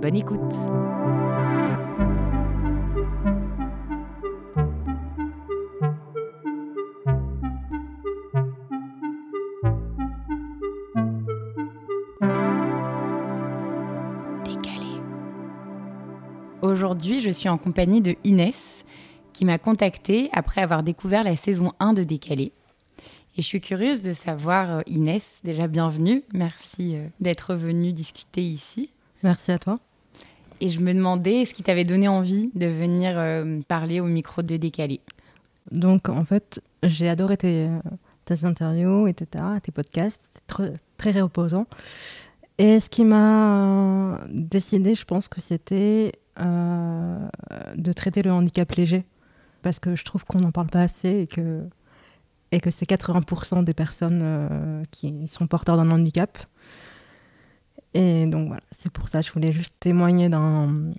Bonne écoute. Décalé. Aujourd'hui, je suis en compagnie de Inès, qui m'a contactée après avoir découvert la saison 1 de Décalé. Et je suis curieuse de savoir, euh, Inès, déjà bienvenue. Merci euh, d'être venue discuter ici. Merci à toi. Et je me demandais ce qui t'avait donné envie de venir euh, parler au micro de Décalé. Donc, en fait, j'ai adoré tes, tes, interviews, etc., tes podcasts. C'est très, très reposant. Et ce qui m'a décidé, je pense que c'était euh, de traiter le handicap léger. Parce que je trouve qu'on n'en parle pas assez et que, et que c'est 80% des personnes euh, qui sont porteurs d'un handicap. Et donc voilà, c'est pour ça que je voulais juste témoigner d'un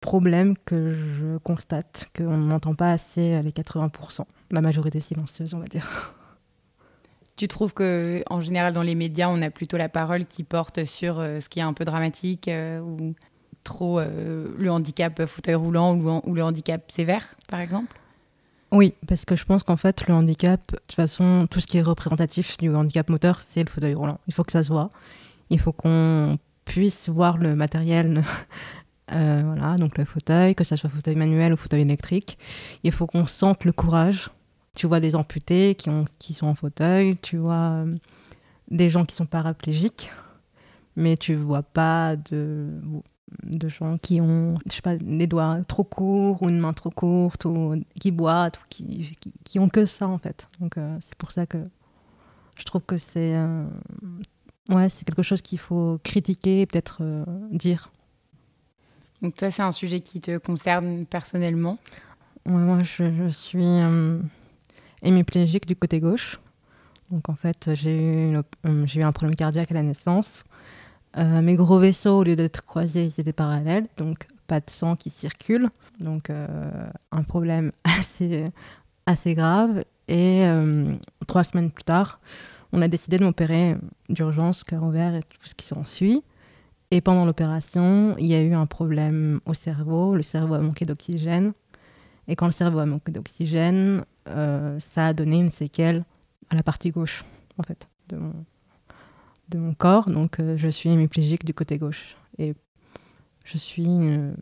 problème que je constate, qu'on n'entend pas assez les 80%, la majorité silencieuse, on va dire. Tu trouves que en général dans les médias, on a plutôt la parole qui porte sur euh, ce qui est un peu dramatique euh, ou trop euh, le handicap fauteuil roulant ou, ou, le handicap sévère, par exemple? Oui, parce que je pense qu'en fait, le handicap, de toute façon, tout ce qui est représentatif du handicap moteur, c'est le fauteuil roulant. Il faut que ça se voit. Il faut qu'on puisse voir le matériel Euh, voilà, donc le fauteuil, que ce soit fauteuil manuel ou fauteuil électrique. Il faut qu'on sente le courage. Tu vois des amputés qui sont en fauteuil, tu vois euh, des gens qui sont paraplégiques, mais tu vois pas de, de gens qui ont, je sais pas, des doigts trop courts ou une main trop courte ou qui boitent ou qui, qui, qui ont que ça en fait. Donc euh, c'est pour ça que je trouve que c'est euh, ouais, c'est quelque chose qu'il faut critiquer et peut-être euh, dire. Donc toi, c'est un sujet qui te concerne personnellement? Ouais, Moi, je, je suis hémiplégique du côté gauche. Donc en fait, j'ai eu, eu un problème cardiaque à la naissance. Euh, mes gros vaisseaux, au lieu d'être croisés, ils étaient parallèles, donc pas de sang qui circule. Donc euh, un problème assez, assez grave. Et euh, trois semaines plus tard, on a décidé de m'opérer d'urgence, cœur ouvert et tout ce qui s'ensuit. Et pendant l'opération, il y a eu un problème au cerveau. Le cerveau a manqué d'oxygène. Et quand le cerveau a manqué d'oxygène, ça a donné une séquelle à la partie gauche, en fait, de mon, de mon corps. Donc, euh, je suis hémiplégique du côté gauche. Et je suis euh,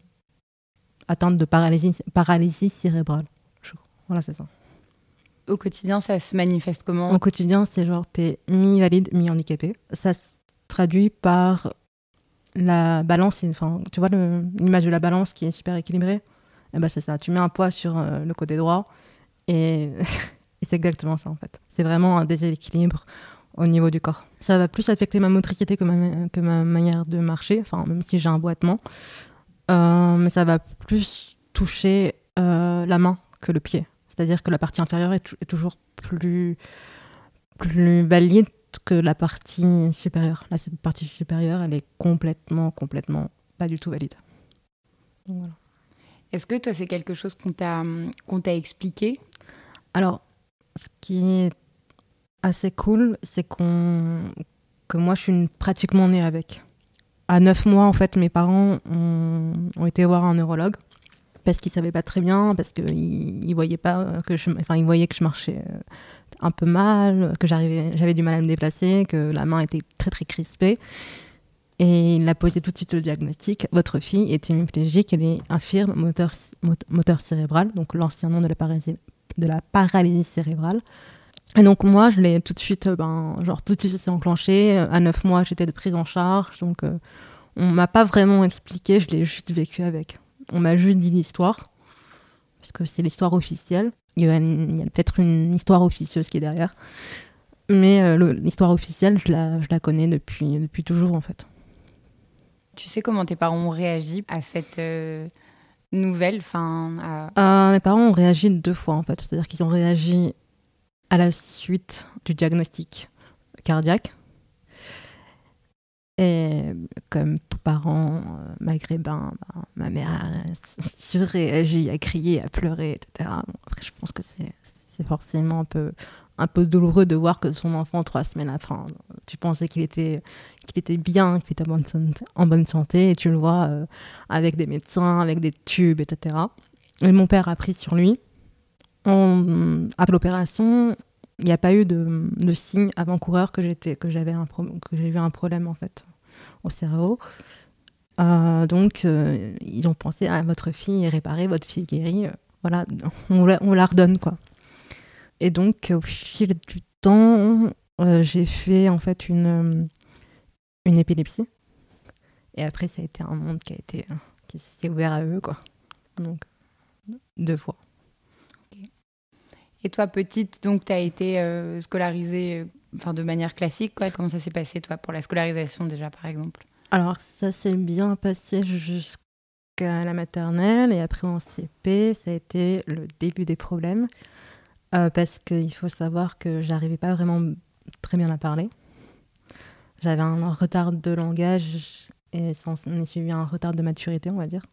atteinte de paralysie, paralysie cérébrale. Je, voilà, c'est ça. Au quotidien, ça se manifeste comment? Au quotidien, c'est genre, t'es mi-valide, mi-handicapé. Ça se traduit par la balance, enfin, tu vois l'image de la balance qui est super équilibrée eh ben c'est ça, tu mets un poids sur euh, le côté droit et, et c'est exactement ça en fait. C'est vraiment un déséquilibre au niveau du corps. Ça va plus affecter ma motricité que ma, que ma manière de marcher, enfin même si j'ai un boitement, euh, mais ça va plus toucher euh, la main que le pied. C'est-à-dire que la partie inférieure est, est toujours plus, plus valide que la partie supérieure. La partie supérieure, elle est complètement, complètement pas du tout valide. Donc, voilà. Est-ce que toi, c'est quelque chose qu'on t'a qu'on t'a expliqué? Alors, ce qui est assez cool, c'est qu'on que moi, je suis pratiquement née avec. À 9 mois, en fait, mes parents ont, été voir un neurologue parce qu'ils savaient pas très bien, parce qu'ils ils voyaient pas que je, enfin, ils voyaient que je marchais un peu mal, que j'arrivais, j'avais du mal à me déplacer, que la main était très très crispée. Et il a posé tout de suite le diagnostic. Votre fille est hémiplégique, elle est infirme moteur, moteur cérébral, donc l'ancien nom de la, paralysie, de la paralysie cérébrale. Et donc moi, je l'ai tout de suite, ben, genre tout de suite, c'est enclenché. À neuf mois, j'étais de prise en charge, donc on m'a pas vraiment expliqué, je l'ai juste vécu avec. On m'a juste dit l'histoire, parce que c'est l'histoire officielle. Il y a, peut-être une histoire officieuse qui est derrière. Mais euh, l'histoire officielle, je la, je la connais depuis, depuis toujours, en fait. Tu sais comment tes parents ont réagi à cette euh, nouvelle fin, euh, Mes parents ont réagi deux fois, en fait. C'est-à-dire qu'ils ont réagi à la suite du diagnostic cardiaque. Et comme tout parent euh, maghrébin, ben, ma mère a surréagi, a crié, a pleuré, etc. après, je pense que c'est forcément un peu, un peu douloureux de voir que son enfant, trois semaines après, tu pensais qu'il était, était bien, qu'il était en bonne, santé, en bonne santé, et tu le vois euh, avec des médecins, avec des tubes, etc. Et mon père a pris sur lui. On, après l'opération, il n'y a pas eu de, signe avant-coureur que j'avais un j'ai eu un problème en fait au cerveau. Euh, donc, euh, ils ont pensé à votre fille est réparée, votre fille est guérie. Euh, voilà, on la, on redonne, quoi. Et donc, au fil du temps, j'ai fait en fait une, une épilepsie. Et après, ça a été un monde qui a été qui s'est ouvert à eux, quoi. Donc, deux fois. Et toi, petite, donc, tu as été scolarisée enfin, de manière classique, quoi. Comment ça s'est passé, toi, pour la scolarisation déjà, par exemple? Alors, ça s'est bien passé jusqu'à la maternelle et après en CP, ça a été le début des problèmes euh, parce qu'il faut savoir que j'arrivais pas vraiment très bien à parler. J'avais un retard de langage et ça en suivi un retard de maturité, on va dire.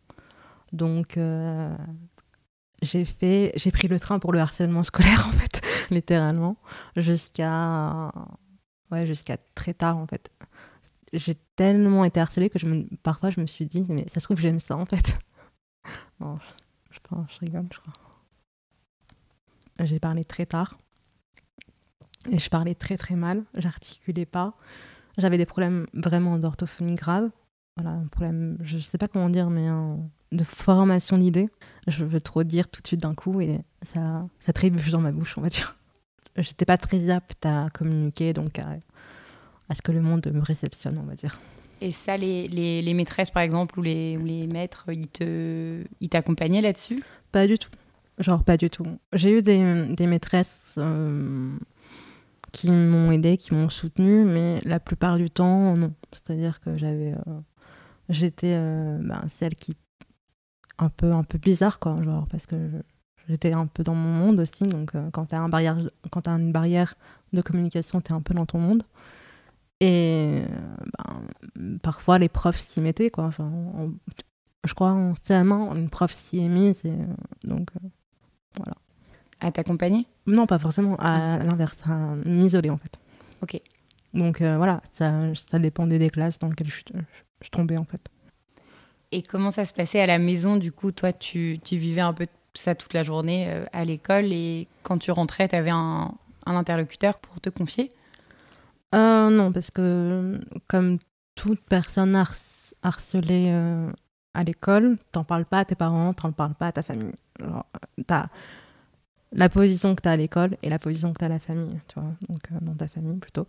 Donc, euh, j'ai fait, j'ai pris le train pour le harcèlement scolaire en fait, littéralement, jusqu'à, ouais, jusqu'à très tard en fait. J'ai tellement été harcelée que je parfois je me suis dit, mais ça se trouve j'aime ça en fait. non, je, je rigole, je crois. J'ai parlé très tard et je parlais très très mal, j'articulais pas, j'avais des problèmes vraiment d'orthophonie grave. Voilà, un problème, je sais pas comment dire, mais un, de formation d'idées. Je veux trop dire tout de suite d'un coup et ça, ça trébuche dans ma bouche, on va dire. J'étais pas très apte à communiquer, donc à, ce que le monde me réceptionne, on va dire. Et ça, les, les, les maîtresses, par exemple, ou les, ou les maîtres, ils, te, ils t'accompagnaient là-dessus? Pas du tout. Genre, pas du tout. J'ai eu des, des maîtresses euh, qui m'ont aidé, qui m'ont soutenu, mais la plupart du temps, non. C'est-à-dire que j'avais. Euh, j'étais euh, ben, celle qui un peu un peu bizarre quoi genre parce que j'étais un peu dans mon monde aussi donc euh, quand tu as un barrière quand as une barrière de communication tu es un peu dans ton monde. Et ben, parfois les profs s'y mettaient quoi enfin je crois en CM1 une prof s'y est mise et, donc euh, voilà. À t'accompagner? Non pas forcément à, ah. l'inverse à m'isoler en fait. Ok. Donc euh, voilà ça ça dépendait des classes dans lesquelles je, je tombais en fait et comment ça se passait à la maison Du coup, toi, tu, vivais un peu ça toute la journée euh, à l'école et quand tu rentrais, tu avais un, interlocuteur pour te confier? Euh, Non, parce que comme toute personne harcelée euh, à l'école, t'en parles pas à tes parents, t'en parles pas à ta famille. t'as la position que tu as à l'école et la position que tu as à la famille, tu vois, donc dans ta famille plutôt.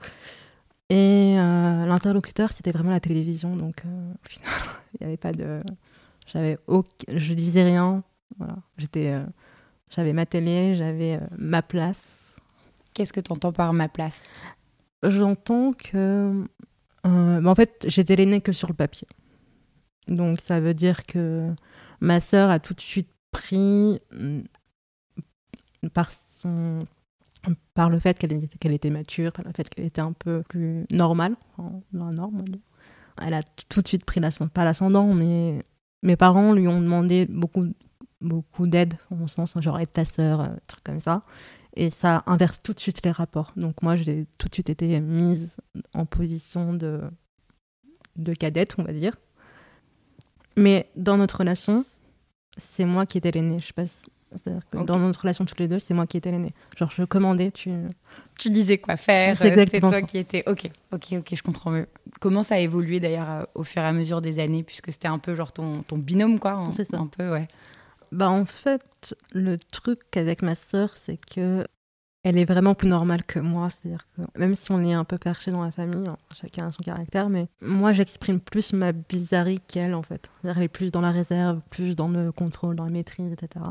Et euh, l'interlocuteur, c'était vraiment la télévision. Donc, euh, au final, il n'y avait pas de. J'avais Je disais rien. Voilà. J'étais. Euh, j'avais ma télé, j'avais ma place. Qu'est-ce que tu entends par ma place? J'entends que. Bah, en fait, j'étais l'aînée que sur le papier. Donc, ça veut dire que ma sœur a tout de suite pris mm, par son par le fait qu'elle était mature, par le fait qu'elle était un peu plus normale, dans la norme. Elle a tout de suite pris pas l'ascendant, mais mes parents lui ont demandé beaucoup, beaucoup d'aide, en sens, genre aide ta sœur, un truc comme ça. Et ça inverse tout de suite les rapports. Donc moi, j'ai tout de suite été mise en position de, de cadette, on va dire. Mais dans notre relation, c'est moi qui étais l'aînée. Je sais pas c'est-à-dire que dans notre relation toutes les deux, c'est moi qui étais l'aîné. Genre, je commandais, tu... Tu disais quoi faire, c'est toi qui étais... Ok, ok, ok, je comprends mieux. Comment ça a évolué d'ailleurs euh, au fur et à mesure des années, puisque c'était un peu genre ton, ton binôme, quoi C'est ça. Un peu, ouais. Bah en fait, le truc avec ma sœur, c'est que elle est vraiment plus normale que moi. C'est-à-dire que même si on est un peu perché dans la famille, hein, chacun a son caractère, mais moi j'exprime plus ma bizarrerie qu'elle en fait. C'est-à-dire elle est plus dans la réserve, plus dans le contrôle, dans la maîtrise, etc.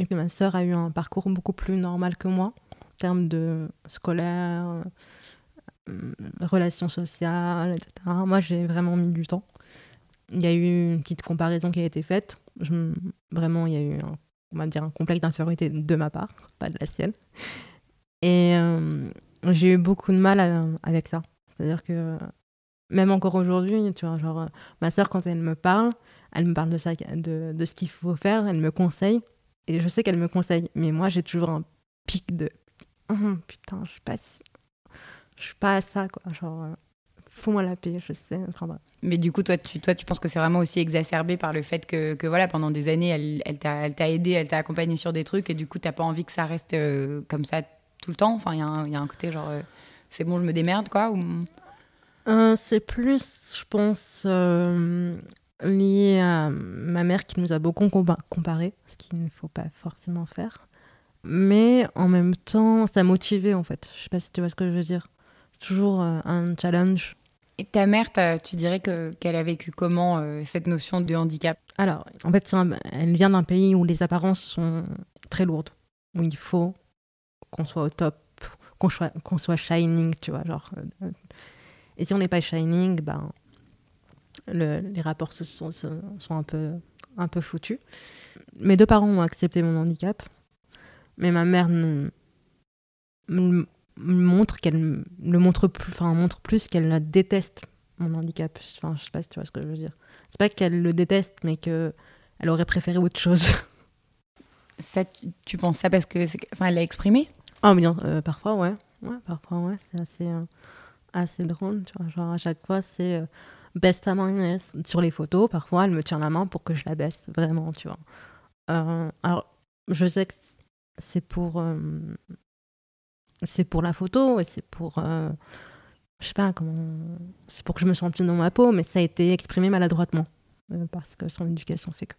Et puis ma sœur a eu un parcours beaucoup plus normal que moi en termes de scolaire, euh, relations sociales, etc. Moi j'ai vraiment mis du temps. Il y a eu une petite comparaison qui a été faite. Vraiment, il y a eu un dire, un complexe d'infériorité de ma part, pas de la sienne. Et euh, j'ai eu beaucoup de mal avec ça. C'est-à-dire que même encore aujourd'hui, tu vois, genre, ma soeur, quand elle me parle, elle me parle de, ça, de ce qu'il faut faire, elle me conseille. Et je sais qu'elle me conseille, mais moi, j'ai toujours un pic de hum, putain, je suis pas si... Je suis pas à ça, quoi. Genre, euh, fous-moi la paix, je sais. Enfin, Mais du coup, toi tu, toi, tu penses que c'est vraiment aussi exacerbé par le fait que, que voilà, pendant des années, elle, elle t'a aidé, elle t'a accompagné sur des trucs, et du coup, t'as pas envie que ça reste euh, comme ça tout le temps? Enfin, il y, y, a un côté genre, euh, c'est bon, je me démerde, quoi ou... Euh, c'est plus, je pense, lié à ma mère qui nous a beaucoup comparé, ce qu'il ne faut pas forcément faire. Mais en même temps, ça motivait en fait. Je sais pas si tu vois ce que je veux dire. Toujours un challenge et ta mère, tu dirais qu'elle a vécu comment euh, cette notion de handicap? Alors, en fait, elle vient d'un pays où les apparences sont très lourdes, où il faut qu'on soit au top, qu'on soit, soit, shining, tu vois, genre. Euh, et si on n'est pas shining, ben, les rapports sont, sont un, peu, un peu foutus. Mes deux parents ont accepté mon handicap, mais ma mère montre qu'elle le montre plus, enfin montre plus qu'elle déteste mon handicap. Enfin, je sais pas si tu vois ce que je veux dire. C'est pas qu'elle le déteste, mais que elle aurait préféré autre chose. Ça, tu, penses ça parce que, enfin, elle l'a exprimé? Ah, bien, euh, parfois, ouais, ouais, parfois, ouais, c'est assez, euh, assez drôle. Tu vois, genre à chaque fois, c'est euh, baisse ta main, Sur les photos, parfois, elle me tient la main pour que je la baisse, vraiment, tu vois. alors, je sais que c'est pour c'est pour la photo et c'est pour euh, je sais pas comment c'est pour que je me sente bien dans ma peau mais ça a été exprimé maladroitement euh, parce que son éducation fait que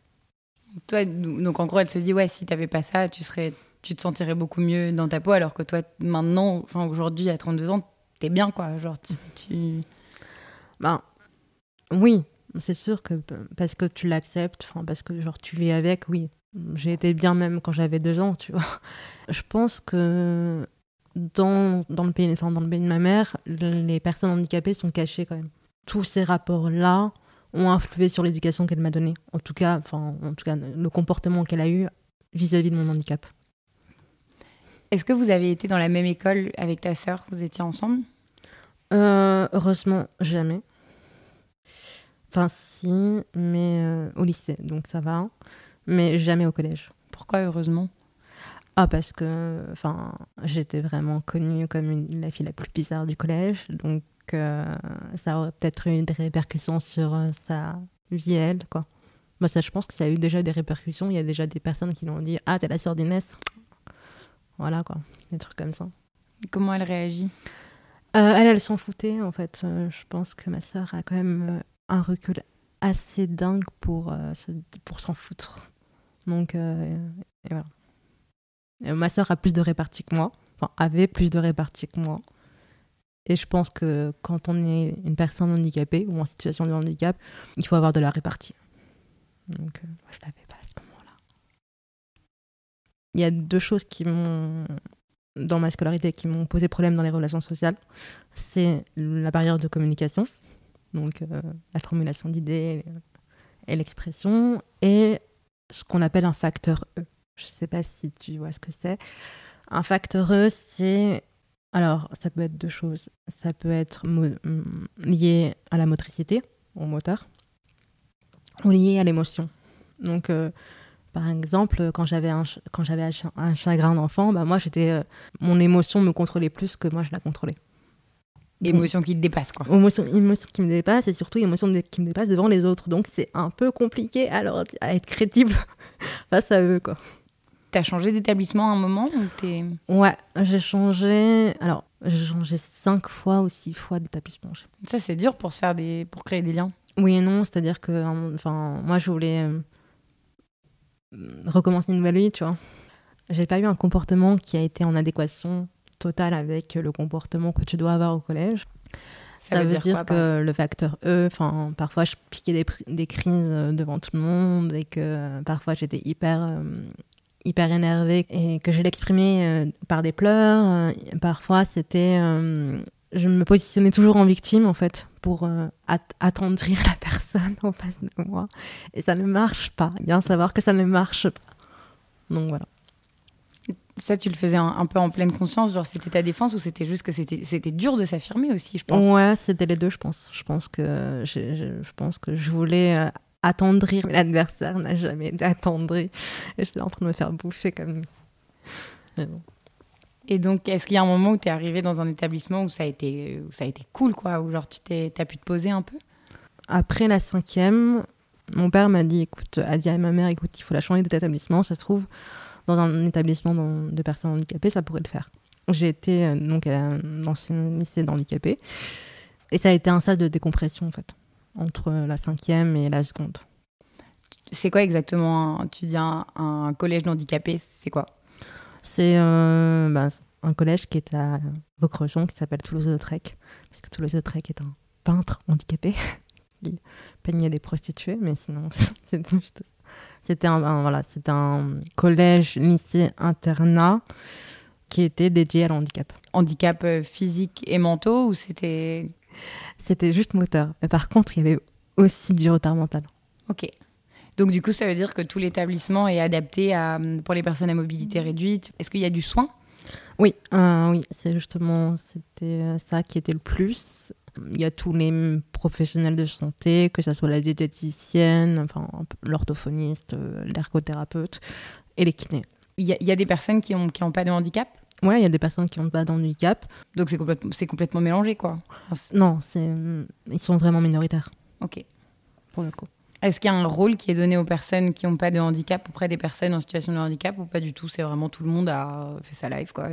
toi donc en gros elle se dit ouais si t'avais pas ça tu serais tu te sentirais beaucoup mieux dans ta peau alors que toi maintenant enfin aujourd'hui à 32 ans t'es bien quoi genre tu, tu... ben oui c'est sûr que parce que tu l'acceptes parce que genre tu vis avec oui j'ai été bien même quand j'avais deux ans tu vois je pense que dans, dans, le pays, enfin, dans le pays de ma mère, les personnes handicapées sont cachées quand même. Tous ces rapports-là ont influé sur l'éducation qu'elle m'a donnée. En tout cas, enfin, en tout cas, le comportement qu'elle a eu vis-à-vis de mon handicap. Est-ce que vous avez été dans la même école avec ta sœur Vous étiez ensemble? Euh, Heureusement, jamais. Enfin, si, mais euh, au lycée, donc ça va. Mais jamais au collège. Pourquoi heureusement? Ah, parce que enfin, j'étais vraiment connue comme la fille la plus bizarre du collège, donc euh, ça aurait peut-être eu des répercussions sur euh, sa vie, elle, quoi. Moi, ça, je pense que ça a eu déjà des répercussions. Il y a déjà des personnes qui l'ont dit Ah, t'es la sœur d'Inès. Voilà, quoi. Des trucs comme ça. comment elle réagit? Euh, Elle, elle s'en foutait, en fait. je pense que ma sœur a quand même un recul assez dingue pour, pour s'en foutre. Donc, et voilà. Euh, ma sœur a plus de réparties que moi, enfin avait plus de réparties que moi. Et je pense que quand on est une personne handicapée ou en situation de handicap, il faut avoir de la répartie. Donc, euh, moi, je l'avais pas à ce moment-là. Il y a deux choses qui m'ont, dans ma scolarité, qui m'ont posé problème dans les relations sociales. C'est la barrière de communication, donc euh, la formulation d'idées et l'expression, et ce qu'on appelle un facteur E. Je ne sais pas si tu vois ce que c'est. Un facteur E, c'est. Alors, ça peut être deux choses. Ça peut être mm, lié à la motricité, au moteur, ou lié à l'émotion. Donc, euh, par exemple, quand j'avais un, chagrin d'enfant, bah moi, j'étais, euh, mon émotion me contrôlait plus que moi, je la contrôlais. Émotion qui te dépasse, quoi. Émotion, émotion qui me dépasse et surtout émotion qui me dépasse devant les autres. Donc, c'est un peu compliqué alors à être crédible face à eux, quoi. T'as changé d'établissement à un moment ou es... Ouais, j'ai changé. Alors, j'ai changé cinq fois ou six fois d'établissement. Ça, c'est dur pour se faire des, pour créer des liens. Oui et non, c'est-à-dire que, enfin, moi, je voulais euh, recommencer une nouvelle vie, tu vois. j'ai pas eu un comportement qui a été en adéquation totale avec le comportement que tu dois avoir au collège. Ça, veut, dire, que le facteur E, enfin, parfois je piquais des, des, crises devant tout le monde et que parfois j'étais hyper, hyper énervée et que je l'exprimais par des pleurs. parfois c'était je me positionnais toujours en victime en fait pour euh, attendrir la personne en face de moi et ça ne marche pas bien savoir que ça ne marche pas donc voilà ça tu le faisais un, peu en pleine conscience genre c'était ta défense ou c'était juste que c'était dur de s'affirmer aussi je pense? Ouais c'était les deux je pense. Je pense que je, je, pense que je voulais euh, attendrir. Mais l'adversaire n'a jamais été attendri. Et j'étais en train de me faire bouffer comme et donc, est-ce qu'il y a un moment où tu es arrivé dans un établissement où ça a été, où ça a été cool, quoi, où genre tu t'es, as pu te poser un peu? Après la cinquième, mon père m'a dit, écoute, a dit à ma mère, écoute, il faut la changer d'établissement, ça se trouve, dans un établissement de personnes handicapées, ça pourrait le faire. J'ai été euh, donc dans un lycée d'handicapés, et ça a été un sas de décompression, en fait, entre la cinquième et la seconde. C'est quoi exactement, tu dis un, un collège d'handicapés, c'est quoi? C'est euh, bah, un collège qui est à Vaucrejon, qui s'appelle Toulouse-Lautrec, puisque Toulouse-Lautrec est un peintre handicapé qui peignait des prostituées, mais sinon, c'était un, voilà, un collège, lycée, internat qui était dédié à l'handicap. Handicap euh, physique et mentaux ou c'était C'était juste moteur. Mais par contre, il y avait aussi du retard mental. Ok. Donc du coup, ça veut dire que tout l'établissement est adapté à, pour les personnes à mobilité réduite. Est-ce qu'il y a du soin? Oui, euh, oui, c'est justement c'était ça qui était le plus. Il y a tous les professionnels de santé, que ce soit la diététicienne, enfin l'orthophoniste, euh, l'ergothérapeute et les kinés. Il y, a, il y a des personnes qui n'ont qui ont pas de handicap? Ouais, il y a des personnes qui n'ont pas de handicap. Donc c'est complètement, complètement mélangé, quoi. non, ils sont vraiment minoritaires. Ok. Pour le coup. Est-ce qu'il y a un rôle qui est donné aux personnes qui n'ont pas de handicap auprès des personnes en situation de handicap ou pas du tout? C'est vraiment tout le monde a fait sa live quoi.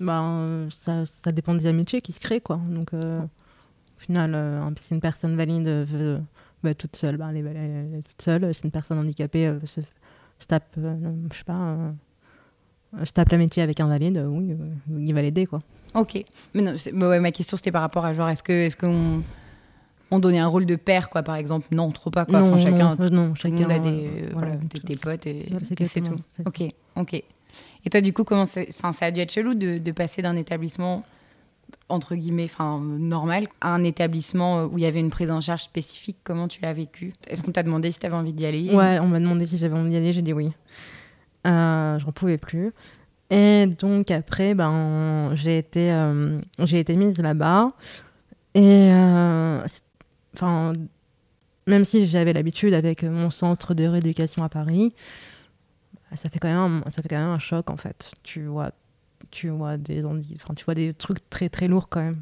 Ben, ça, ça, dépend des amitiés qui se créent quoi. Donc euh, au final, euh, si une personne valide veut bah, toute seule, bah, elle, est, toute seule. Si une personne handicapée euh, se, tape, je sais pas, se tape l'amitié avec un valide, oui, il va l'aider quoi. Ok. Mais non, ouais, ma question c'était par rapport à genre est-ce que est-ce qu'on on donnait un rôle de père, quoi, par exemple? Non, trop pas, quoi. Non, chacun, non, chacun a des, euh, voilà, tes, potes et, c'est tout. Ok, ok. Et toi, du coup, comment ça a dû être chelou de, passer d'un établissement entre guillemets, enfin normal, à un établissement où il y avait une prise en charge spécifique? Comment tu l'as vécu? Est-ce qu'on t'a demandé si tu avais envie d'y aller? Ouais, on m'a demandé si j'avais envie d'y aller. J'ai dit oui. Euh, J'en pouvais plus. Et donc après, ben j'ai été, euh, j'ai été mise là-bas. Et euh, enfin, même si j'avais l'habitude avec mon centre de rééducation à Paris, ça fait quand même, un, ça fait quand même un choc en fait. Tu vois, tu vois des, enfin, tu vois des trucs très très lourds quand même.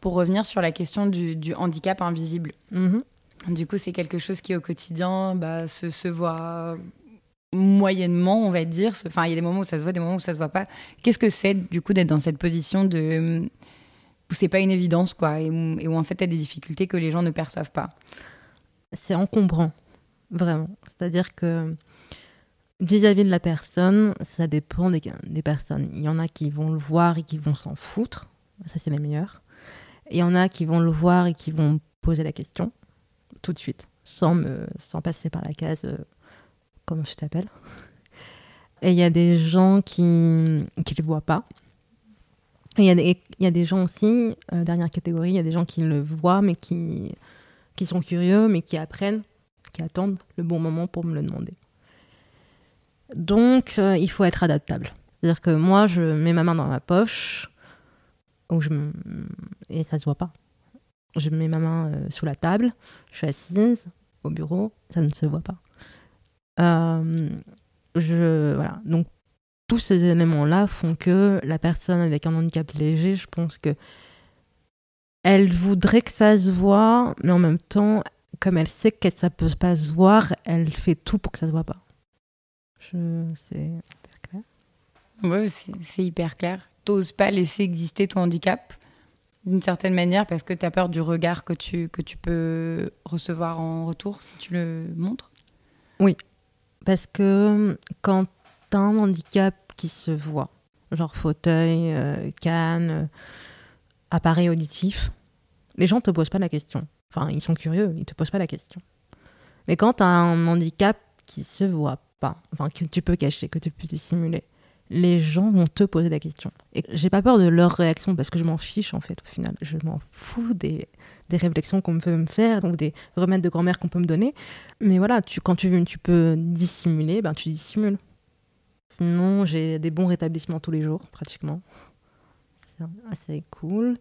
Pour revenir sur la question du, handicap invisible, mm-hmm. du coup, c'est quelque chose qui au quotidien bah, se, se voit moyennement, on va dire. Enfin, il y a des moments où ça se voit, des moments où ça se voit pas. Qu'est-ce que c'est du coup d'être dans cette position de où c'est pas une évidence, quoi, et où, en fait, tu as des difficultés que les gens ne perçoivent pas? C'est encombrant, vraiment. C'est-à-dire que vis-à-vis de la personne, ça dépend des, personnes. Il y en a qui vont le voir et qui vont s'en foutre, ça c'est les meilleurs. Il y en a qui vont le voir et qui vont poser la question tout de suite, sans, me, sans passer par la case euh, comment tu t'appelles. Et il y a des gens qui ne le voient pas il y, y a des gens aussi, euh, dernière catégorie, il y a des gens qui le voient, mais qui, qui sont curieux, mais qui apprennent, qui attendent le bon moment pour me le demander. Donc, euh, il faut être adaptable. C'est-à-dire que moi, je mets ma main dans ma poche, et ça se voit pas. Je mets ma main euh, sous la table, je suis assise au bureau, ça ne se voit pas. je, voilà. Donc, tous ces éléments-là font que la personne avec un handicap léger, je pense que elle voudrait que ça se voit, mais en même temps, comme elle sait que ça peut pas se voir, elle fait tout pour que ça se voit pas. Je... C'est hyper clair. Oui, c'est hyper clair. T'oses pas laisser exister ton handicap d'une certaine manière parce que tu as peur du regard que tu, que tu peux recevoir en retour si tu le montres? Oui, parce que quand tu as un handicap qui se voit, genre fauteuil, euh, canne, euh, appareil auditif, les gens te posent pas la question. Enfin, ils sont curieux, ils te posent pas la question. Mais quand tu as un handicap qui se voit que tu peux cacher, que tu peux dissimuler, les gens vont te poser la question. Et j'ai pas peur de leur réaction parce que je m'en fiche en fait au final. Je m'en fous des, réflexions qu'on peut me faire ou des remèdes de grand-mère qu'on peut me donner. Mais voilà, tu, quand tu, tu peux dissimuler, ben tu dissimules. Sinon, j'ai des bons rétablissements tous les jours, pratiquement. C'est assez cool.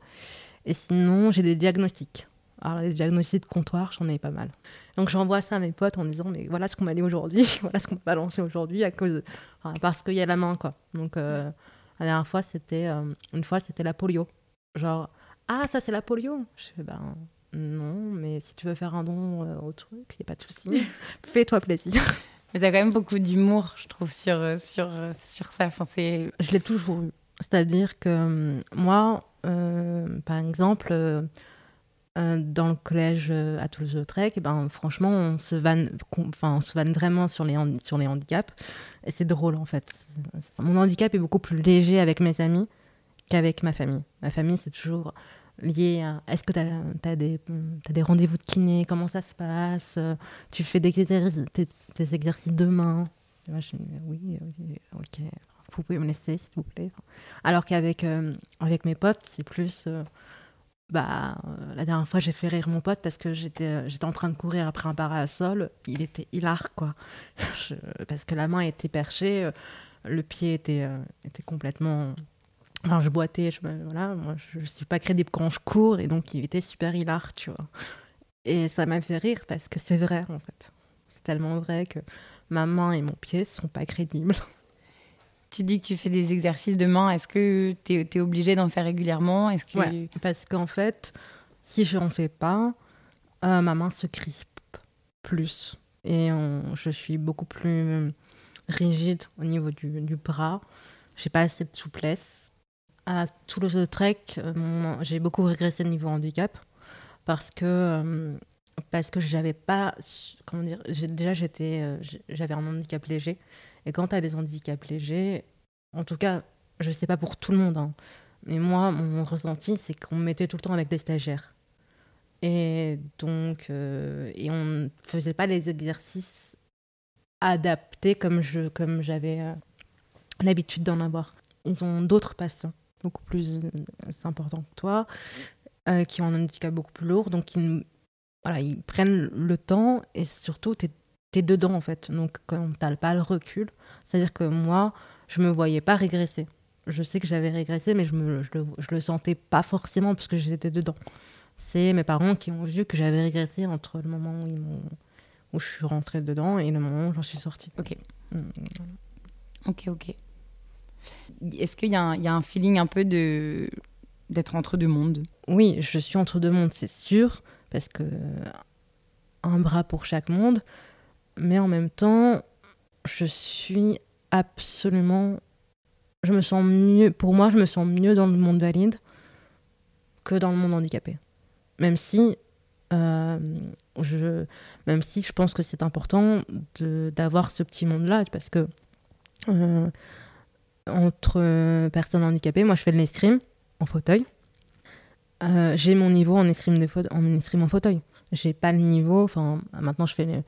Et sinon, j'ai des diagnostics. Alors, les diagnostics de comptoir, j'en ai pas mal. Donc, j'envoie ça à mes potes en disant Mais voilà ce qu'on m'a dit aujourd'hui, voilà ce qu'on m'a balancé aujourd'hui, à cause. parce qu'il y a la main, quoi. Donc, euh, la dernière fois, c'était. Euh, une fois, c'était la polio. Genre, ah, ça, c'est la polio Je fais Ben. Non, mais si tu veux faire un don euh, au truc, il n'y a pas de souci. Fais-toi plaisir. Mais a quand même beaucoup d'humour, je trouve, sur, sur, sur ça. Enfin, je l'ai toujours eu. C'est-à-dire que moi, par exemple, euh, dans le collège euh, à Toulouse-Lautrec, ben, franchement, on se, vanne, enfin, on se vanne vraiment sur les, sur les handicaps. Et c'est drôle, en fait. Mon handicap est beaucoup plus léger avec mes amis qu'avec ma famille. Ma famille, c'est toujours lié à est-ce que tu as, des, as des rendez-vous de kiné? Comment ça se passe? Tu fais des, exercices, des, exercices de main moi, je, Oui, ok. Vous pouvez me laisser, s'il vous plaît. Alors qu'avec euh, avec mes potes, c'est plus bah, euh, la dernière fois, j'ai fait rire mon pote parce que j'étais, euh, j'étais en train de courir après un parasol. Il était hilar, quoi. parce que la main était perchée, euh, le pied était, complètement. Enfin, je boitais, je, voilà, moi, je, suis pas crédible quand je cours, et donc il était super hilar, tu vois. Et ça m'a fait rire parce que c'est vrai, en fait. C'est tellement vrai que ma main et mon pied sont pas crédibles. Tu dis que tu fais des exercices de main. Est-ce que tu es, obligé d'en faire régulièrement? Parce qu'en fait, si je n'en fais pas, euh, ma main se crispe plus. Et je suis beaucoup plus rigide au niveau du, du bras. J'ai pas assez de souplesse. À Toulouse-Lautrec, euh, j'ai beaucoup régressé au niveau handicap parce que euh, parce que j'avais pas comment dire déjà j'étais j'avais un handicap léger et quand tu as des handicaps légers, en tout cas, je ne sais pas pour tout le monde, hein, mais moi, mon ressenti, c'est qu'on me mettait tout le temps avec des stagiaires. Et donc, euh, et on ne faisait pas les exercices adaptés comme je comme j'avais euh, l'habitude d'en avoir. Ils ont d'autres patients beaucoup plus euh, importants que toi, qui ont un handicap beaucoup plus lourd, donc ils, voilà, ils prennent le temps et surtout, tu es dedans en fait. Donc quand t'as pas le recul, c'est-à-dire que moi, je me voyais pas régresser. Je sais que j'avais régressé, mais je, me, je, le, je le sentais pas forcément parce que j'étais dedans. C'est mes parents qui ont vu que j'avais régressé entre le moment où, ils où je suis rentrée dedans et le moment où j'en suis sortie. Ok. Mm. Ok, ok. Est-ce qu'il y, y, a un feeling un peu de d'être entre deux mondes? Oui, je suis entre deux mondes, c'est sûr, parce que un bras pour chaque monde mais en même temps, je suis absolument. Je me sens mieux. Pour moi, je me sens mieux dans le monde valide que dans le monde handicapé. Même si. Euh, je, même si je pense que c'est important d'avoir ce petit monde-là, parce que euh, entre personnes handicapées, moi je fais de l'escrime en fauteuil. Euh, j'ai mon niveau en escrime, de en escrime en fauteuil. J'ai pas le niveau, enfin maintenant je fais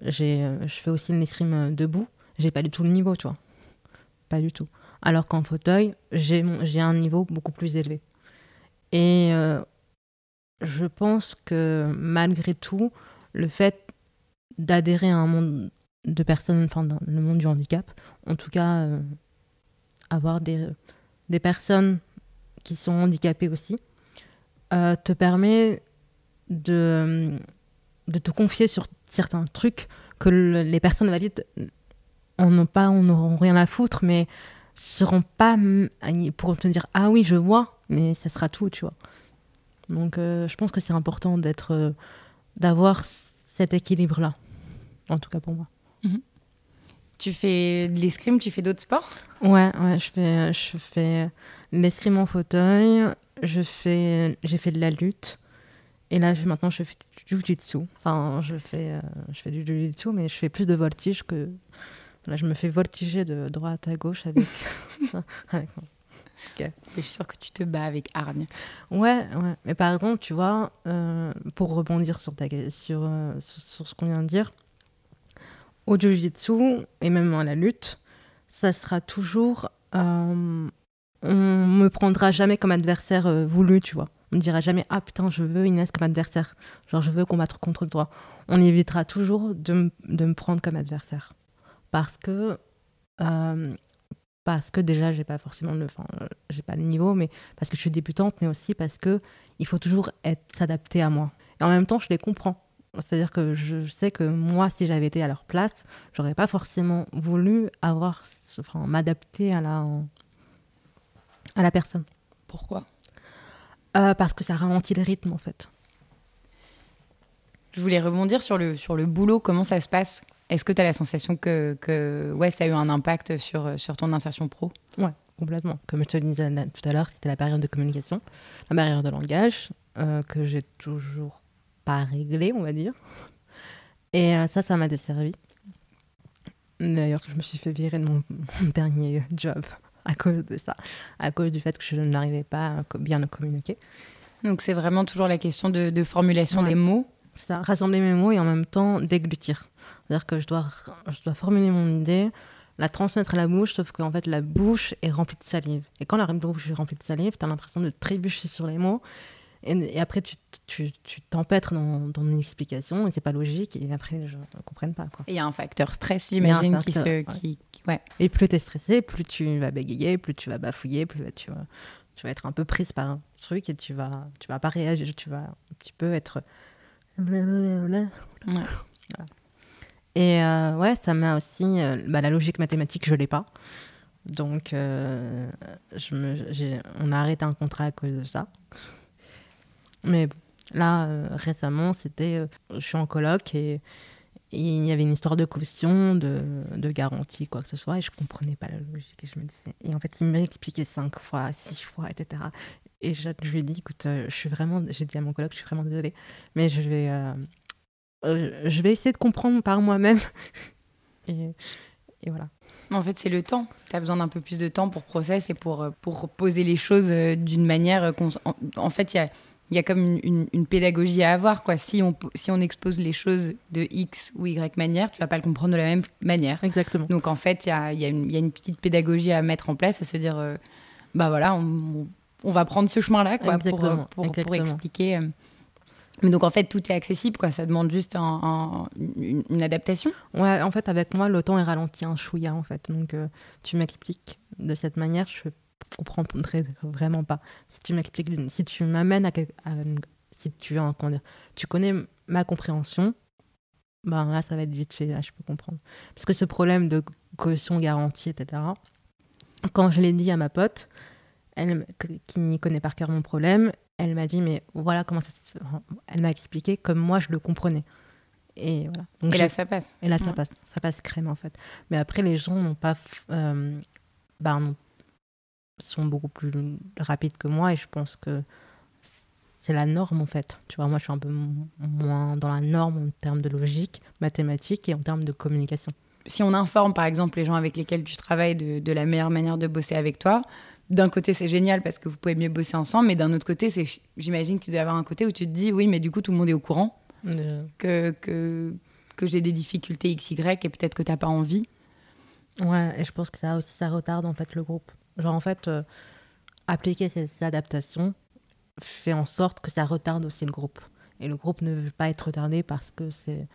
je fais aussi une escrime euh, debout. J'ai pas du tout le niveau, tu vois. Pas du tout. Alors qu'en fauteuil, j'ai un niveau beaucoup plus élevé. Et euh, je pense que malgré tout, le fait d'adhérer à un monde de personnes, enfin, dans le monde du handicap, en tout cas, avoir des, des personnes qui sont handicapées aussi, te permet de, de te confier sur certains trucs que les personnes valides n'ont pas, on n'auront rien à foutre, mais seront pas pour te dire ah oui je vois, mais ça sera tout, tu vois. Donc euh, je pense que c'est important d'être, euh, d'avoir cet équilibre là, en tout cas pour moi. Mhm. Tu fais de l'escrime, tu fais d'autres sports? Ouais, ouais, je fais, je fais l'escrime en fauteuil, je fais, j'ai fait de la lutte, et là, maintenant, je fais du jiu-jitsu. Enfin, je fais, euh, je fais du jiu-jitsu, mais je fais plus de voltige que, Là, je me fais voltiger de droite à gauche avec. avec... Je suis sûre que tu te bats avec hargne. Ouais, ouais. Mais par exemple, tu vois, euh, pour rebondir sur, ta, sur, euh, sur, ce qu'on vient de dire, au jiu-jitsu et même à la lutte, ça sera toujours. Euh, on me prendra jamais comme adversaire euh, voulu, tu vois. On me dira jamais ah putain je veux Inès comme adversaire, genre je veux combattre contre toi. On évitera toujours de, me prendre comme adversaire. Parce que euh, parce que déjà j'ai pas forcément le le niveau mais parce que je suis débutante mais aussi parce que il faut toujours s'adapter à moi. Et en même temps je les comprends. C'est-à-dire que je sais que moi si j'avais été à leur place j'aurais pas forcément voulu avoir enfin m'adapter à à la personne. Pourquoi? Euh, parce que ça ralentit le rythme en fait je voulais rebondir sur le sur le boulot comment ça se passe? Est-ce que tu as la sensation que, que, ouais, ça a eu un impact sur, sur ton insertion pro? Ouais, complètement. Comme je te le disais tout à l'heure, c'était la barrière de communication, la barrière de langage, euh, que j'ai toujours pas réglée, on va dire. Et euh, ça, ça m'a desservi. D'ailleurs, je me suis fait virer de mon, dernier job à cause de ça, à cause du fait que je n'arrivais pas à bien à communiquer. Donc c'est vraiment toujours la question de, de formulation des mots ça, rassembler mes mots et en même temps déglutir. C'est-à-dire que je dois, je dois formuler mon idée, la transmettre à la bouche, sauf qu'en fait, la bouche est remplie de salive. Et quand la bouche est remplie de salive, tu as l'impression de trébucher sur les mots. Et, après, tu, tu, tu t'empêtres dans, dans une explication et c'est pas logique. Et après, je ne comprenne pas. Et il y a un facteur stress, j'imagine, qui se. Qui, ouais. Et plus tu es stressé, plus tu vas bégayer, plus tu vas bafouiller, plus tu vas, tu vas être un peu prise par un truc et tu vas, tu vas pas réagir. Tu vas un petit peu être et euh, ouais, ça m'a aussi. Euh, bah, la logique mathématique, je l'ai pas. Donc, euh, je me, on a arrêté un contrat à cause de ça. Mais là, récemment, c'était. je suis en coloc et, il y avait une histoire de caution, de, de, garantie, quoi que ce soit, et je comprenais pas la logique. Et, je me disais, et en fait, il m'a expliqué cinq fois, six fois, etc. Et je, lui ai dit, écoute, euh, je suis vraiment, j'ai dit à mon collègue, je suis vraiment désolée, mais je vais, euh, euh, je vais essayer de comprendre par moi-même. et, et, voilà. En fait, c'est le temps. Tu as besoin d'un peu plus de temps pour process et pour, pour poser les choses d'une manière. En, en, fait, il y a, y a comme une, une, pédagogie à avoir. Quoi. Si, on, si on expose les choses de X ou Y manière, tu vas pas le comprendre de la même manière. Exactement. Donc, en fait, il y a, y, a y a, une petite pédagogie à mettre en place, à se dire, bah voilà, on on va prendre ce chemin-là quoi, pour, euh, pour, expliquer. Euh. Mais donc en fait, tout est accessible, quoi. Ça demande juste une, adaptation. Ouais, en fait, avec moi, le temps est ralenti un chouïa, en fait. Donc euh, tu m'expliques de cette manière, je comprendrai vraiment pas. Si tu m'expliques, si tu m'amènes à, si tu, tu connais ma compréhension, ben là, ça va être vite fait, là, je peux comprendre. Parce que ce problème de caution garantie, etc., quand je l'ai dit à ma pote, elle, qui connaît par cœur mon problème, elle m'a dit, mais voilà comment ça se... Elle m'a expliqué comme moi je le comprenais. Et voilà. Donc et là, ça passe. Et là, ça passe. Ça passe crème, en fait. Mais après, les gens n'ont pas... Euh, ben, sont beaucoup plus rapides que moi et je pense que c'est la norme, en fait. Tu vois, moi, je suis un peu moins dans la norme en termes de logique, mathématiques et en termes de communication. Si on informe, par exemple, les gens avec lesquels tu travailles de, de la meilleure manière de bosser avec toi, d'un côté, c'est génial parce que vous pouvez mieux bosser ensemble, mais d'un autre côté, c'est, j'imagine que tu dois avoir un côté où tu te dis, oui, mais du coup, tout le monde est au courant que, que, que j'ai des difficultés XY et peut-être que tu n'as pas envie. Ouais, et je pense que ça aussi, ça retarde en fait le groupe. Genre, en fait, euh, appliquer ces, adaptations fait en sorte que ça retarde aussi le groupe. Et le groupe ne veut pas être retardé parce que c'est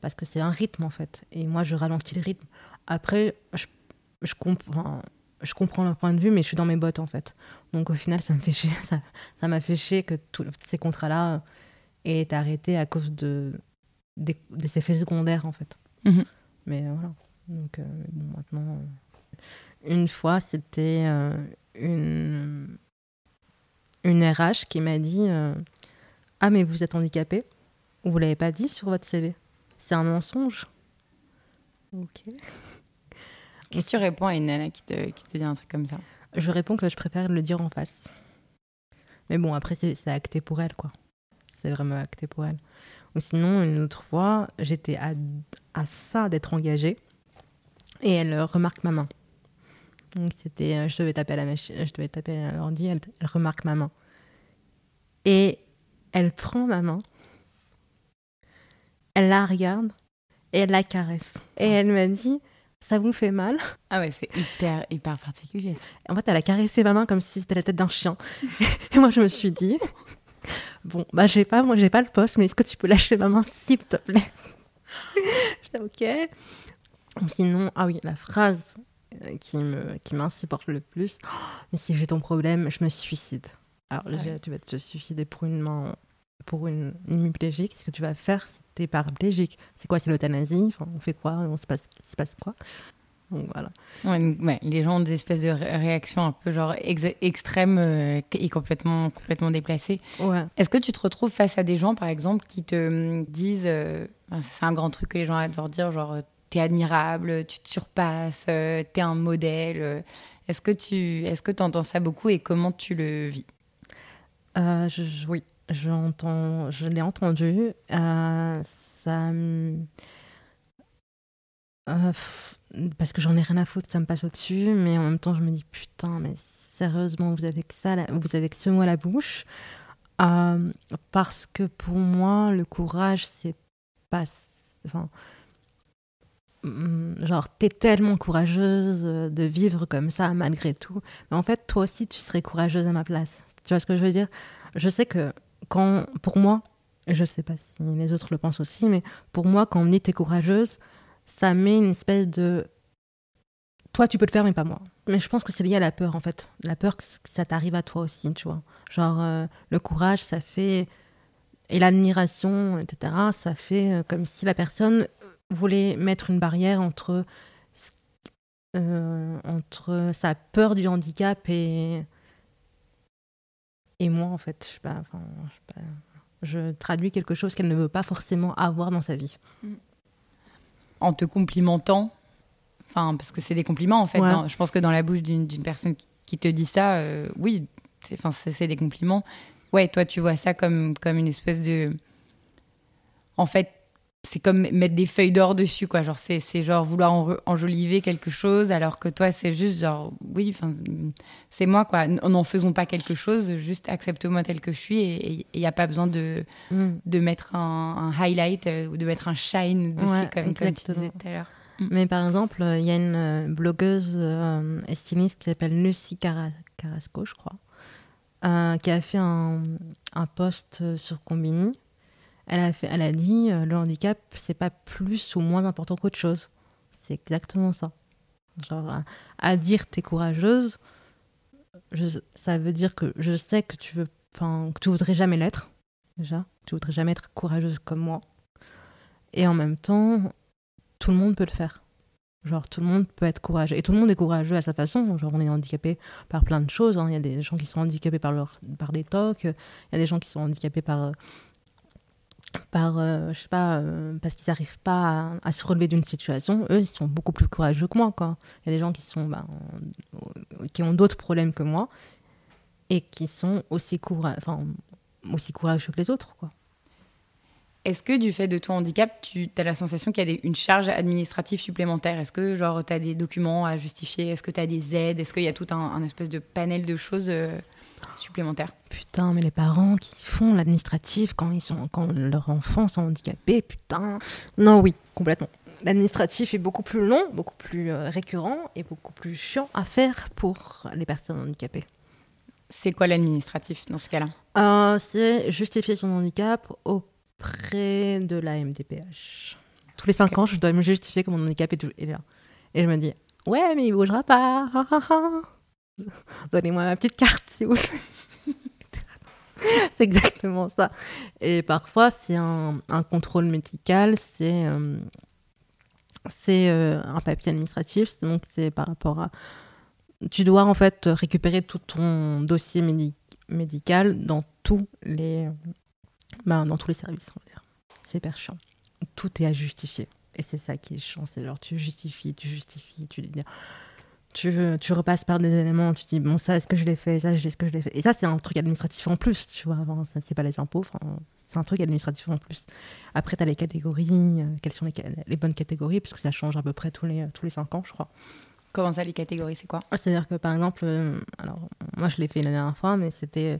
parce que c'est un rythme en fait. Et moi, je ralentis le rythme. Après, je, je comprends je comprends leur point de vue, mais je suis dans mes bottes en fait. Donc au final, ça me fait chier, ça, ça m'a fait chier que tous ces contrats-là aient arrêtés à cause de des, effets secondaires en fait. Mhm. Mais euh, voilà. Donc euh, bon, maintenant, euh, une fois, c'était une une RH qui m'a dit ah mais vous êtes handicapé, vous l'avez pas dit sur votre CV. C'est un mensonge. Ok. Qu'est-ce que tu réponds à une nana qui te, qui te dit un truc comme ça? Je réponds que je préfère le dire en face. Mais bon, après, c'est acté pour elle, quoi. C'est vraiment acté pour elle. Ou sinon, une autre fois, j'étais à, à, ça d'être engagée. Et elle remarque ma main. Donc c'était, je devais taper à la machine, je devais taper à l'ordi, elle, elle remarque ma main. Et elle prend ma main, elle la regarde et elle la caresse. Et elle m'a dit, ça vous fait mal? Ah ouais, c'est hyper, hyper particulier. En fait, elle a caressé ma main comme si c'était la tête d'un chien. et moi, je me suis dit, bon, bah, j'ai pas, moi, j'ai pas le poste, mais est-ce que tu peux lâcher ma main, s'il te plaît? J'étais ok. Sinon, ah oui, la phrase euh, qui me qui m'insupporte le plus, oh, mais si j'ai ton problème, je me suicide. Alors, ah tu vas te suicider pour une main pour une, hémiplégique, qu'est-ce que tu vas faire si tu es paraplégique? C'est quoi? C'est l'euthanasie? Enfin, On fait quoi? On se passe, se passe quoi? Donc voilà. Ouais, les gens ont des espèces de réactions un peu genre extrêmes euh, et complètement, complètement déplacées. Ouais. Est-ce que tu te retrouves face à des gens, par exemple, qui te hum, disent, euh, c'est un grand truc que les gens adorent dire, genre t'es admirable, tu te surpasses, euh, t'es un modèle. Est-ce que tu est-ce que entends ça beaucoup et comment tu le vis? Je, Oui, J'entends, je l'ai entendu. Euh, ça, euh, parce que j'en ai rien à foutre, ça me passe au-dessus. Mais en même temps, je me dis putain, mais sérieusement, vous avez que ça, vous avez que ce mot à la bouche. Euh, parce que pour moi, le courage, c'est pas, genre, t'es tellement courageuse de vivre comme ça malgré tout. Mais en fait, toi aussi, tu serais courageuse à ma place. Tu vois ce que je veux dire? Je sais que quand, pour moi, je sais pas si les autres le pensent aussi, mais pour moi, quand on dit t'es courageuse, ça met une espèce de. Toi, tu peux le faire, mais pas moi. Mais je pense que c'est lié à la peur, en fait. La peur que ça t'arrive à toi aussi, tu vois. Genre, euh, le courage, ça fait. Et l'admiration, etc., ça fait euh, comme si la personne voulait mettre une barrière entre, euh, entre sa peur du handicap et et moi, en fait, je, sais pas, enfin, je, sais pas, je traduis quelque chose qu'elle ne veut pas forcément avoir dans sa vie. Mm. En te complimentant, enfin, parce que c'est des compliments, en fait. je pense que dans la bouche d'une personne qui, te dit ça, euh, oui, c'est des compliments. Ouais, toi, tu vois ça comme, comme une espèce de. En fait, c'est comme mettre des feuilles d'or dessus, quoi. Genre, c'est, genre vouloir enjoliver quelque chose, alors que toi, c'est juste genre, oui, c'est moi, quoi. N'en faisons pas quelque chose, juste accepte-moi tel que je suis et il n'y a pas besoin de, mm. de mettre un, highlight euh, ou de mettre un shine dessus, comme, tu disais tout à l'heure. Mm. Mais par exemple, il y a une euh, blogueuse euh, estimiste qui s'appelle Lucie Carrasco, je crois, qui a fait un, un post sur Combini elle a, fait, elle a dit euh, le handicap, c'est pas plus ou moins important qu'autre chose. C'est exactement ça. Genre, à, dire t'es courageuse, ça veut dire que je sais que tu veux, enfin, que tu voudrais jamais l'être, déjà. Tu voudrais jamais être courageuse comme moi. Et en même temps, tout le monde peut le faire. Genre, tout le monde peut être courageux. Et tout le monde est courageux à sa façon. Genre, on est handicapé par plein de choses. Hein. Il y a des gens qui sont handicapés par, leur, par des tocs. Il y a des gens qui sont handicapés par par, euh, je sais pas, euh, parce qu'ils n'arrivent pas à, se relever d'une situation, eux, ils sont beaucoup plus courageux que moi. Il y a des gens qui, sont, ben, qui ont d'autres problèmes que moi et qui sont aussi, coura enfin, aussi courageux que les autres. Est-ce que du fait de ton handicap, tu as la sensation qu'il y a une charge administrative supplémentaire? Est-ce que tu as des documents à justifier? Est-ce que tu as des aides? Est-ce qu'il y a tout un, espèce de panel de choses euh, supplémentaire. Putain, mais les parents qui font l'administratif quand ils sont, quand leurs enfants sont handicapés, putain. Non, oui, complètement. L'administratif est beaucoup plus long, beaucoup plus euh, récurrent et beaucoup plus chiant à faire pour les personnes handicapées. C'est quoi l'administratif dans ce cas-là? Euh, C'est justifier son handicap auprès de la MDPH. Tous les cinq ans, je dois me justifier que mon handicap est là. Et je me dis, ouais, mais il bougera pas. Donnez-moi ma petite carte, si vous c'est exactement ça. Et parfois, c'est un, contrôle médical, c'est euh, euh, un papier administratif, donc c'est par rapport à... Tu dois en fait récupérer tout ton dossier médical dans tous les, ben, services. C'est hyper chiant. Tout est à justifier. Et c'est ça qui est chiant, c'est genre tu justifies, tu justifies, tu dis tu, tu repasses par des éléments, tu dis, bon, ça, est-ce que je l'ai fait Ça, est-ce que je l'ai fait Et ça, c'est un truc administratif en plus, tu vois. Avant, ça, c'est pas les impôts, c'est un truc administratif en plus. Après, tu as les catégories, euh, quelles sont les, les, bonnes catégories, puisque ça change à peu près tous les, tous les 5 ans, je crois. Comment ça, les catégories, c'est quoi? Ah, C'est-à-dire que, par exemple, euh, alors, moi, je l'ai fait la dernière fois, mais c'était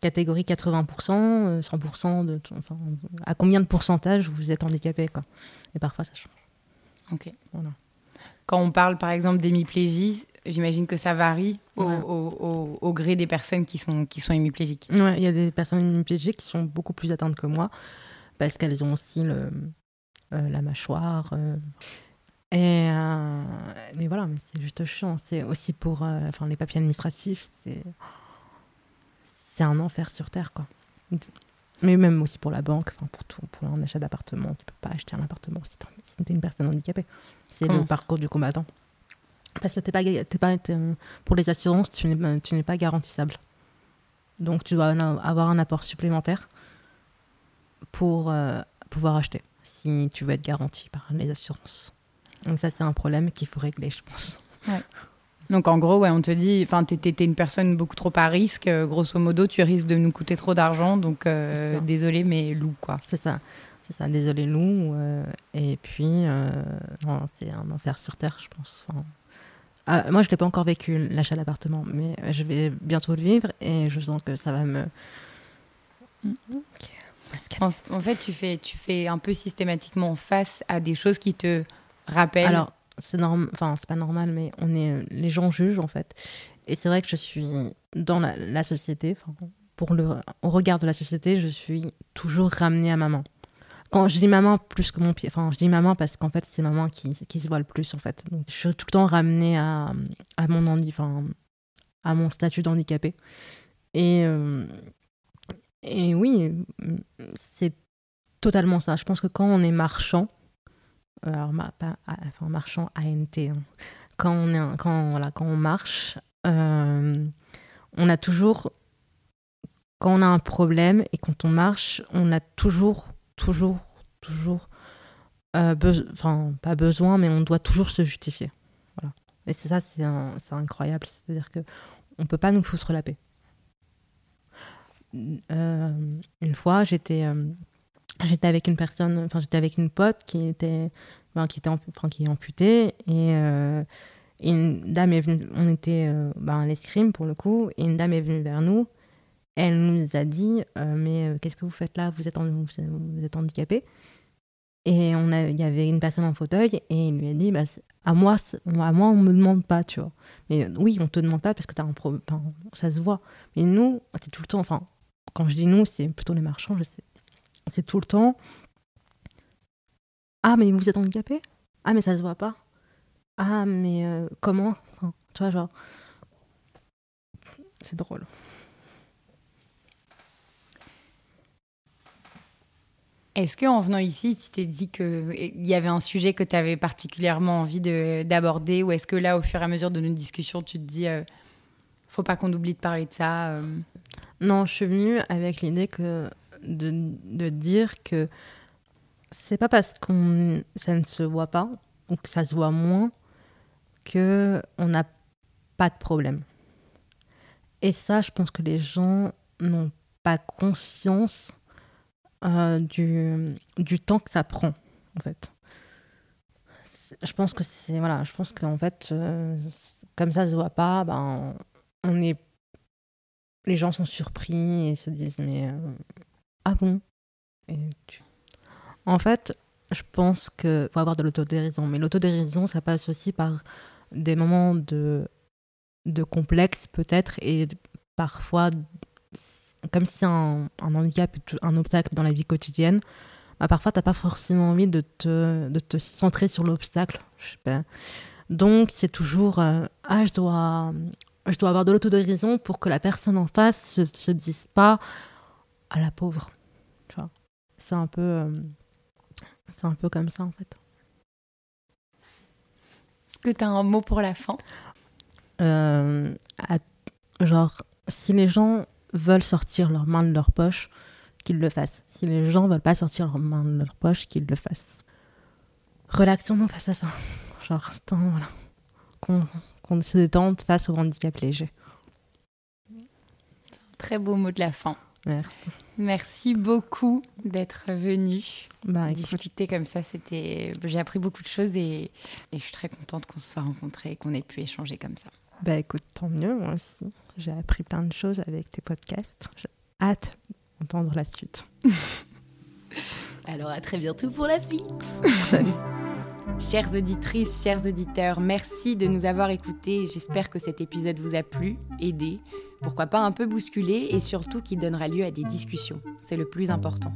catégorie 80%, 100%, de, enfin, à combien de pourcentage vous êtes handicapé, quoi. Et parfois, ça change. Ok. Voilà. Quand on parle par exemple d'hémiplégie, j'imagine que ça varie au, gré des personnes qui sont, qui sont hémiplégiques. Oui, il y a des personnes hémiplégiques qui sont beaucoup plus atteintes que moi parce qu'elles ont aussi le, euh, la mâchoire. Euh. et, euh, mais voilà, mais c'est juste chiant. C'est aussi pour enfin, les papiers administratifs, c'est, c'est un enfer sur Terre. quoi. Mais même aussi pour la banque, pour tout, pour un achat d'appartement, tu peux pas acheter un appartement si tu es une personne handicapée. C'est le parcours du combattant. Parce que t'es pas, pas, pour les assurances, tu n'es pas garantissable. Donc tu dois avoir un apport supplémentaire pour euh, pouvoir acheter, si tu veux être garanti par les assurances. Donc ça, c'est un problème qu'il faut régler, je pense. Ouais. Donc en gros, ouais, on te dit, enfin, t'es une personne beaucoup trop à risque. Euh, grosso modo, tu risques de nous coûter trop d'argent. Donc euh, désolé, mais loup, quoi. C'est ça. C'est ça, désolé, loup. Euh, et puis, c'est un enfer sur terre, je pense. Ah, moi, je l'ai pas encore vécu l'achat d'appartement, mais je vais bientôt le vivre et je sens que ça va me. En, en, fait, tu fais, tu fais un peu systématiquement face à des choses qui te rappellent. Alors, c'est enfin c'est pas normal, mais on est, les gens jugent en fait. Et c'est vrai que je suis dans la, société, pour le, au regard de la société, je suis toujours ramenée à maman. Quand je dis maman plus que mon pied, enfin je dis maman parce qu'en fait c'est maman qui, qui se voit le plus en fait. Donc je suis tout le temps ramenée à, à mon handi, enfin à mon statut d'handicapé. Et euh, et oui, c'est totalement ça. Je pense que quand on est marchand, alors enfin, marchant ANT, hein. quand, on est, quand, voilà, quand on marche, euh, on a toujours, quand on a un problème et quand on marche, on a toujours, toujours, toujours, euh, enfin pas besoin, mais on doit toujours se justifier. Voilà. Et c'est ça, c'est incroyable. C'est-à-dire que on peut pas nous foutre la paix. une fois, j'étais j'étais avec une personne, enfin j'étais avec une pote qui était, qui était, enfin, qui est amputée et, euh, une dame est venue, on était ben, à l'escrime pour le coup, et une dame est venue vers nous. Elle nous a dit euh, mais qu'est-ce que vous faites là? Vous êtes vous êtes handicapé Et on a, il y avait une personne en fauteuil et il lui a dit bah, à moi à moi on me demande pas, tu vois. Mais oui, on te demande pas parce que as un problème, ça se voit. Mais nous, c'est tout le temps. Enfin, quand je dis nous, c'est plutôt les marchands, je sais c'est tout le temps. Ah, mais vous êtes handicapé? Ah, mais ça se voit pas. Ah, mais euh, comment? Tu vois, genre. C'est drôle. Est-ce qu'en venant ici, tu t'es dit qu'il y avait un sujet que tu avais particulièrement envie d'aborder? Ou est-ce que là, au fur et à mesure de nos discussions, tu te dis euh, faut pas qu'on oublie de parler de ça euh? Non, je suis venue avec l'idée que de, de dire que c'est pas parce qu'on ça ne se voit pas ou que ça se voit moins que on n'a pas de problème. Et ça, je pense que les gens n'ont pas conscience euh, du, du temps que ça prend, en fait. Je pense que c'est voilà, je pense qu'en fait, euh, comme ça se voit pas, ben on est, les gens sont surpris et se disent mais euh, ah bon? En fait, je pense qu'il faut avoir de l'autodérision. Mais l'autodérision, ça passe aussi par des moments de, de complexe, peut-être, et parfois, comme si un, un handicap est un obstacle dans la vie quotidienne, bah parfois, tu n'as pas forcément envie de te, de te centrer sur l'obstacle. Donc, c'est toujours euh, Ah, je dois, je dois avoir de l'autodérision pour que la personne en face se, se dise pas à la pauvre. C'est un peu. Euh, c'est un peu comme ça, en fait. Est-ce que tu as un mot pour la fin? Euh, Genre, si les gens veulent sortir leurs mains de leur poche, qu'ils le fassent. Si les gens veulent pas sortir leurs mains de leur poche, qu'ils le fassent. Relaxons-nous face à ça. Genre, voilà. Qu'on qu'on se détende face au handicap léger. Très beau mot de la fin. Merci. Merci beaucoup d'être venu Bah, discuter comme ça. C'était, j'ai appris beaucoup de choses et, et je suis très contente qu'on se soit rencontrés et qu'on ait pu échanger comme ça. bah, écoute, tant mieux, moi aussi. J'ai appris plein de choses avec tes podcasts. J'ai hâte d'entendre la suite. Alors à très bientôt pour la suite. Salut. Chères auditrices, chers auditeurs, merci de nous avoir écoutés. J'espère que cet épisode vous a plu, aidé, pourquoi pas un peu bousculé et surtout qu'il donnera lieu à des discussions. C'est le plus important.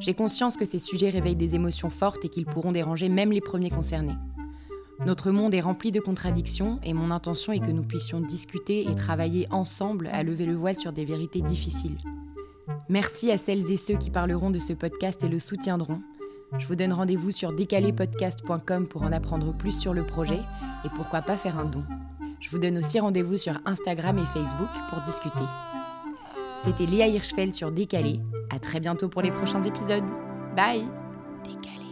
J'ai conscience que ces sujets réveillent des émotions fortes et qu'ils pourront déranger même les premiers concernés. Notre monde est rempli de contradictions et mon intention est que nous puissions discuter et travailler ensemble à lever le voile sur des vérités difficiles. Merci à celles et ceux qui parleront de ce podcast et le soutiendront. Je vous donne rendez-vous sur décalépodcast.com pour en apprendre plus sur le projet et pourquoi pas faire un don. Je vous donne aussi rendez-vous sur Instagram et Facebook pour discuter. C'était Léa Hirschfeld sur Décalé. À très bientôt pour les prochains épisodes. Bye Décalé.